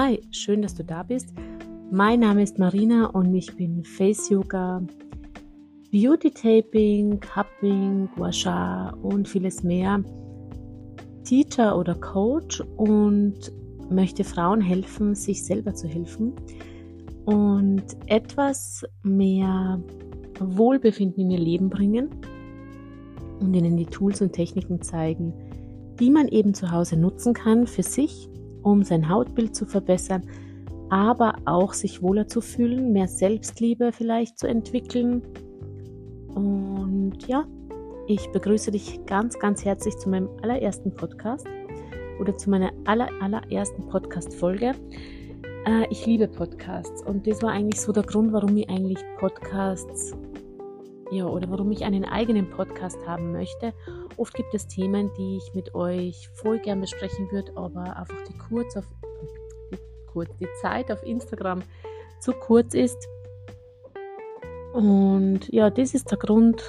Hi, schön, dass du da bist. Mein Name ist Marina und ich bin Face Yoga, Beauty Taping, Cupping, Gua Sha und vieles mehr. Teacher oder Coach und möchte Frauen helfen, sich selber zu helfen und etwas mehr Wohlbefinden in ihr Leben bringen und ihnen die Tools und Techniken zeigen, die man eben zu Hause nutzen kann für sich, um sein Hautbild zu verbessern, aber auch sich wohler zu fühlen, mehr Selbstliebe vielleicht zu entwickeln. Und ja, ich begrüße dich ganz, ganz herzlich zu meinem allerersten Podcast oder zu meiner aller, allerersten Podcast-Folge. Äh, ich liebe Podcasts und das war eigentlich so der Grund, warum ich eigentlich Podcasts ja, oder warum ich einen eigenen Podcast haben möchte. Oft gibt es Themen, die ich mit euch voll gern besprechen würde, aber einfach die kurz auf die, kurz, die Zeit auf Instagram zu kurz ist. Und ja, das ist der Grund,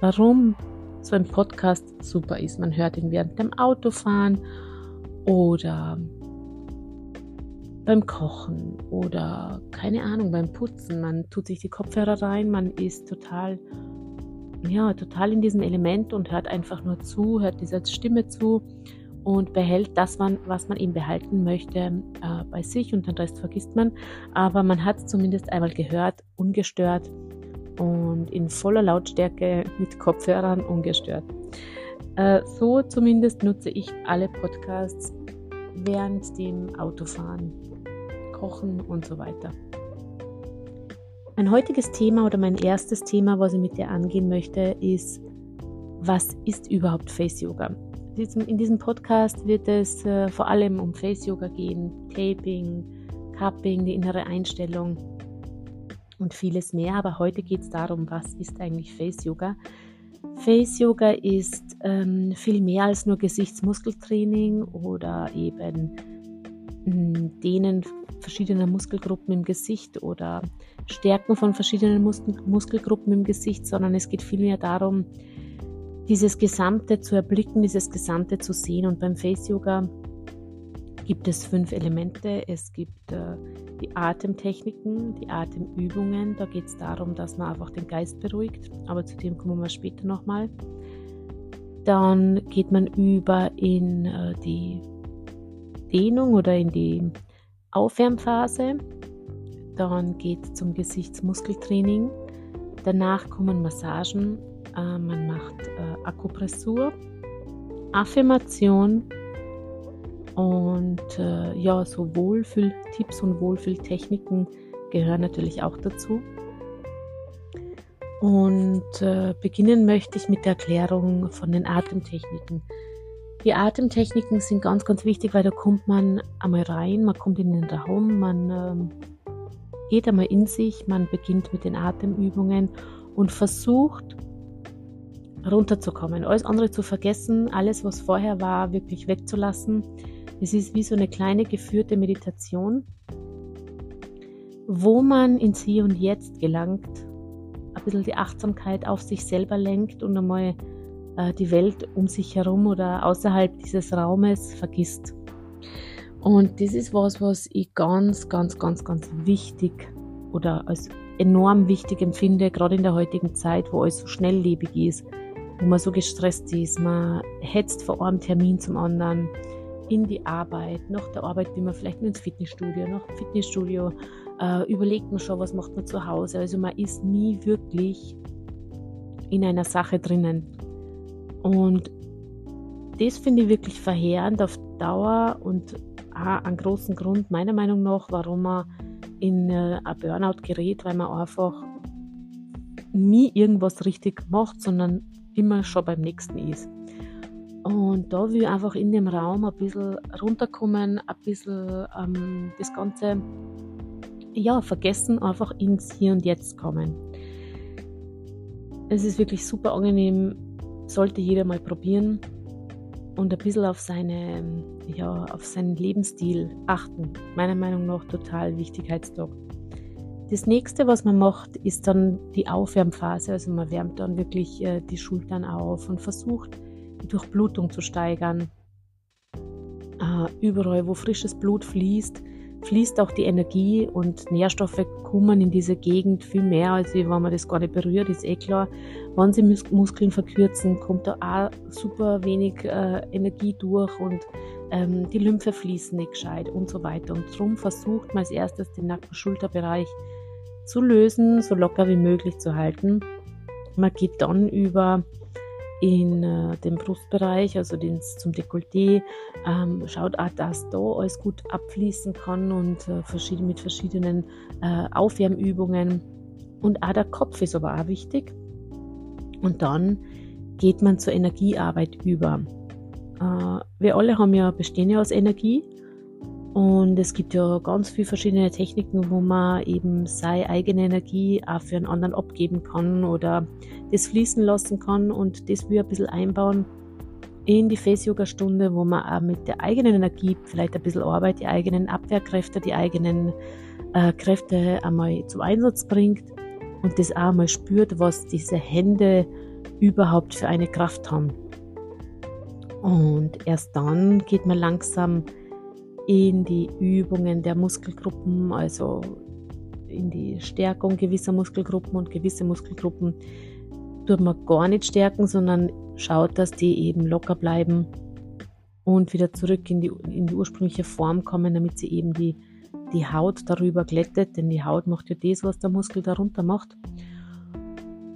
warum so ein Podcast super ist. Man hört ihn während dem Autofahren oder beim Kochen oder keine Ahnung, beim Putzen. Man tut sich die Kopfhörer rein, man ist total, ja, total in diesem Element und hört einfach nur zu, hört dieser Stimme zu und behält das, was man ihm behalten möchte, äh, bei sich und den Rest vergisst man. Aber man hat es zumindest einmal gehört, ungestört und in voller Lautstärke mit Kopfhörern ungestört. Äh, so zumindest nutze ich alle Podcasts während dem Autofahren Kochen und so weiter. Mein heutiges Thema oder mein erstes Thema, was ich mit dir angehen möchte, ist, was ist überhaupt Face Yoga? In diesem Podcast wird es äh, vor allem um Face Yoga gehen, Taping, Cupping, die innere Einstellung und vieles mehr. Aber heute geht es darum, was ist eigentlich Face Yoga? Face Yoga ist ähm, viel mehr als nur Gesichtsmuskeltraining oder eben hm, Dehnen verschiedener Muskelgruppen im Gesicht oder Stärken von verschiedenen Mus Muskelgruppen im Gesicht, sondern es geht vielmehr darum, dieses Gesamte zu erblicken, dieses Gesamte zu sehen. Und beim Face Yoga gibt es fünf Elemente. Es gibt äh, die Atemtechniken, die Atemübungen. Da geht es darum, dass man einfach den Geist beruhigt. Aber zu dem kommen wir später nochmal. Dann geht man über in äh, die Dehnung oder in die Aufwärmphase. Dann geht es zum Gesichtsmuskeltraining. Danach kommen Massagen. Äh, man macht äh, Akupressur, Affirmation und äh, ja, so Wohlfühltipps und Wohlfühltechniken gehören natürlich auch dazu. Und äh, beginnen möchte ich mit der Erklärung von den Atemtechniken. Die Atemtechniken sind ganz, ganz wichtig, weil da kommt man einmal rein, man kommt in den Raum, man ähm, geht einmal in sich, man beginnt mit den Atemübungen und versucht runterzukommen, alles andere zu vergessen, alles, was vorher war, wirklich wegzulassen. Es ist wie so eine kleine geführte Meditation, wo man ins Hier und Jetzt gelangt, ein bisschen die Achtsamkeit auf sich selber lenkt und einmal die Welt um sich herum oder außerhalb dieses Raumes vergisst. Und das ist was, was ich ganz, ganz, ganz, ganz wichtig oder als enorm wichtig empfinde, gerade in der heutigen Zeit, wo alles so schnelllebig ist, wo man so gestresst ist, man hetzt vor einem Termin zum anderen, in die Arbeit, nach der Arbeit will man vielleicht ins Fitnessstudio, nach dem Fitnessstudio äh, überlegt man schon, was macht man zu Hause. Also man ist nie wirklich in einer Sache drinnen. Und das finde ich wirklich verheerend auf Dauer und auch einen großen Grund meiner Meinung nach, warum man in äh, ein Burnout gerät, weil man einfach nie irgendwas richtig macht, sondern immer schon beim nächsten ist. Und da will ich einfach in dem Raum ein bisschen runterkommen, ein bisschen ähm, das Ganze ja, vergessen, einfach ins Hier und Jetzt kommen. Es ist wirklich super angenehm, sollte jeder mal probieren und ein bisschen auf, seine, ja, auf seinen Lebensstil achten. Meiner Meinung nach total Wichtigkeitstag. Das nächste, was man macht, ist dann die Aufwärmphase. Also man wärmt dann wirklich äh, die Schultern auf und versucht, die Durchblutung zu steigern. Äh, überall, wo frisches Blut fließt, fließt auch die Energie und Nährstoffe kommen in diese Gegend viel mehr, als wenn man das gar nicht berührt, ist eh klar. Wenn sie Mus Muskeln verkürzen, kommt da auch super wenig äh, Energie durch und ähm, die Lymphe fließen nicht gescheit und so weiter. Und darum versucht man als erstes den Nacken-Schulterbereich zu lösen, so locker wie möglich zu halten. Man geht dann über in äh, den Brustbereich, also den, zum Dekolleté, ähm, schaut auch, dass da alles gut abfließen kann und äh, verschieden, mit verschiedenen äh, Aufwärmübungen. Und auch der Kopf ist aber auch wichtig. Und dann geht man zur Energiearbeit über. Äh, wir alle haben ja, bestehen ja aus Energie und es gibt ja ganz viele verschiedene Techniken, wo man eben seine eigene Energie auch für einen anderen abgeben kann oder das fließen lassen kann und das wir ein bisschen einbauen in die Face-Yoga-Stunde, wo man auch mit der eigenen Energie vielleicht ein bisschen arbeitet, die eigenen Abwehrkräfte, die eigenen äh, Kräfte einmal zum Einsatz bringt und das auch mal spürt, was diese Hände überhaupt für eine Kraft haben. Und erst dann geht man langsam in die Übungen der Muskelgruppen, also in die Stärkung gewisser Muskelgruppen und gewisse Muskelgruppen tut man gar nicht stärken, sondern schaut, dass die eben locker bleiben und wieder zurück in die, in die ursprüngliche Form kommen, damit sie eben die, die Haut darüber glättet, denn die Haut macht ja das, was der Muskel darunter macht.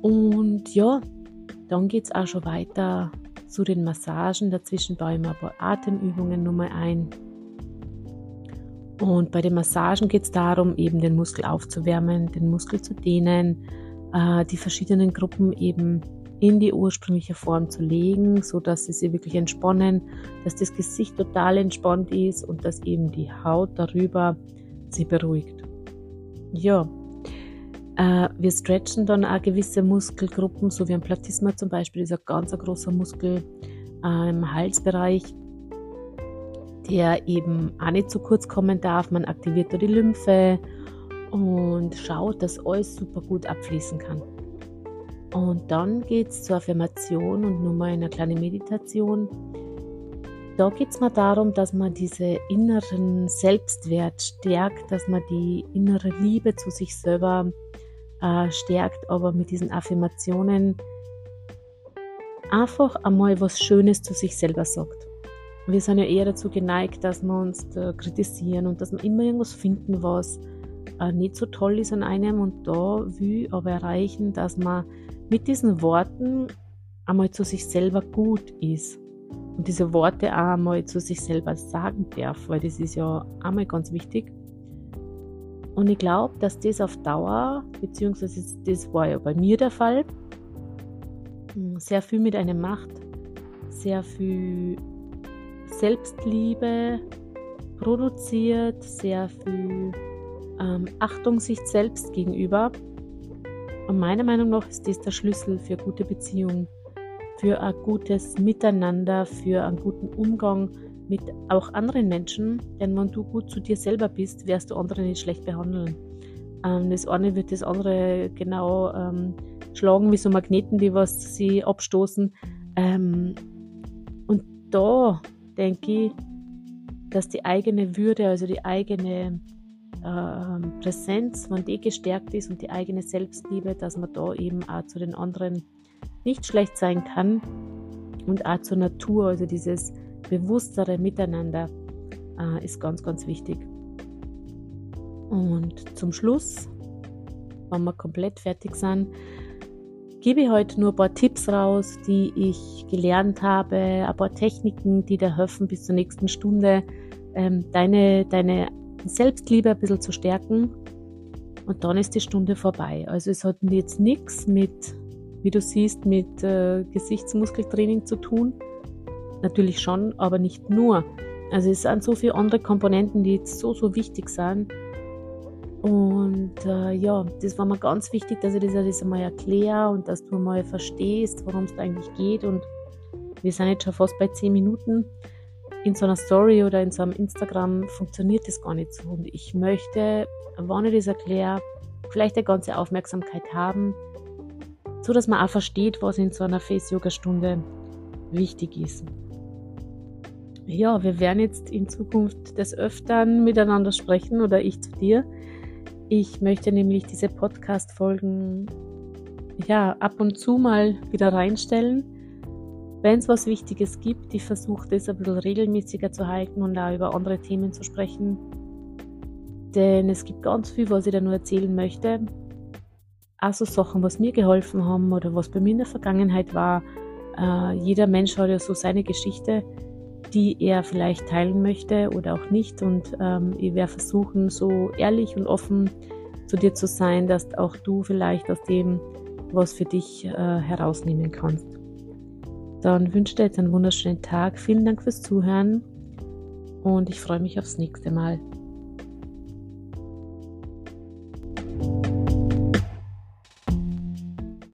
Und ja, dann geht es auch schon weiter zu den Massagen. Dazwischen baue ich mir ein paar Atemübungen nochmal ein. Und bei den Massagen geht es darum, eben den Muskel aufzuwärmen, den Muskel zu dehnen, äh, die verschiedenen Gruppen eben in die ursprüngliche Form zu legen, so dass sie sich wirklich entspannen, dass das Gesicht total entspannt ist und dass eben die Haut darüber sie beruhigt. Ja, äh, wir stretchen dann auch gewisse Muskelgruppen, so wie ein Platysma zum Beispiel, ist ein ganz großer Muskel äh, im Halsbereich der eben auch nicht zu kurz kommen darf. Man aktiviert da die Lymphe und schaut, dass alles super gut abfließen kann. Und dann geht es zur Affirmation und nur mal eine kleine Meditation. Da geht es mal darum, dass man diese inneren Selbstwert stärkt, dass man die innere Liebe zu sich selber äh, stärkt, aber mit diesen Affirmationen einfach einmal was Schönes zu sich selber sagt wir sind ja eher dazu geneigt, dass wir uns da kritisieren und dass wir immer irgendwas finden, was äh, nicht so toll ist an einem. Und da will aber erreichen, dass man mit diesen Worten einmal zu sich selber gut ist. Und diese Worte auch einmal zu sich selber sagen darf, weil das ist ja einmal ganz wichtig. Und ich glaube, dass das auf Dauer, beziehungsweise das war ja bei mir der Fall, sehr viel mit einem macht, sehr viel Selbstliebe produziert, sehr viel ähm, Achtung sich selbst gegenüber. Und meiner Meinung nach ist das der Schlüssel für gute Beziehungen, für ein gutes Miteinander, für einen guten Umgang mit auch anderen Menschen. Denn wenn du gut zu dir selber bist, wirst du andere nicht schlecht behandeln. Ähm, das eine wird das andere genau ähm, schlagen wie so Magneten, die was sie abstoßen. Ähm, und da denke ich, dass die eigene Würde, also die eigene äh, Präsenz, wenn die gestärkt ist und die eigene Selbstliebe, dass man da eben auch zu den anderen nicht schlecht sein kann und auch zur Natur, also dieses bewusstere Miteinander äh, ist ganz, ganz wichtig. Und zum Schluss, wenn wir komplett fertig sind, gebe heute nur ein paar Tipps raus, die ich gelernt habe, ein paar Techniken, die dir helfen, bis zur nächsten Stunde ähm, deine, deine Selbstliebe ein bisschen zu stärken. Und dann ist die Stunde vorbei. Also es hat jetzt nichts mit, wie du siehst, mit äh, Gesichtsmuskeltraining zu tun. Natürlich schon, aber nicht nur. Also es sind so viele andere Komponenten, die jetzt so, so wichtig sind und äh, ja, das war mir ganz wichtig, dass ich das, das einmal erkläre und dass du mal verstehst, worum es eigentlich geht. Und wir sind jetzt schon fast bei 10 Minuten. In so einer Story oder in so einem Instagram funktioniert das gar nicht so. Und ich möchte, wenn ich das erkläre, vielleicht eine ganze Aufmerksamkeit haben, so dass man auch versteht, was in so einer Face-Yoga-Stunde wichtig ist. ja, wir werden jetzt in Zukunft des Öfteren miteinander sprechen oder ich zu dir. Ich möchte nämlich diese Podcast-Folgen ja, ab und zu mal wieder reinstellen. Wenn es was Wichtiges gibt, ich versuche das ein bisschen regelmäßiger zu halten und da über andere Themen zu sprechen. Denn es gibt ganz viel, was ich da nur erzählen möchte. Also Sachen, was mir geholfen haben oder was bei mir in der Vergangenheit war. Äh, jeder Mensch hat ja so seine Geschichte, die er vielleicht teilen möchte oder auch nicht. Und ähm, ich werde versuchen, so ehrlich und offen zu dir zu sein, dass auch du vielleicht aus dem was für dich äh, herausnehmen kannst. Dann wünsche dir jetzt einen wunderschönen Tag. Vielen Dank fürs Zuhören und ich freue mich aufs nächste Mal.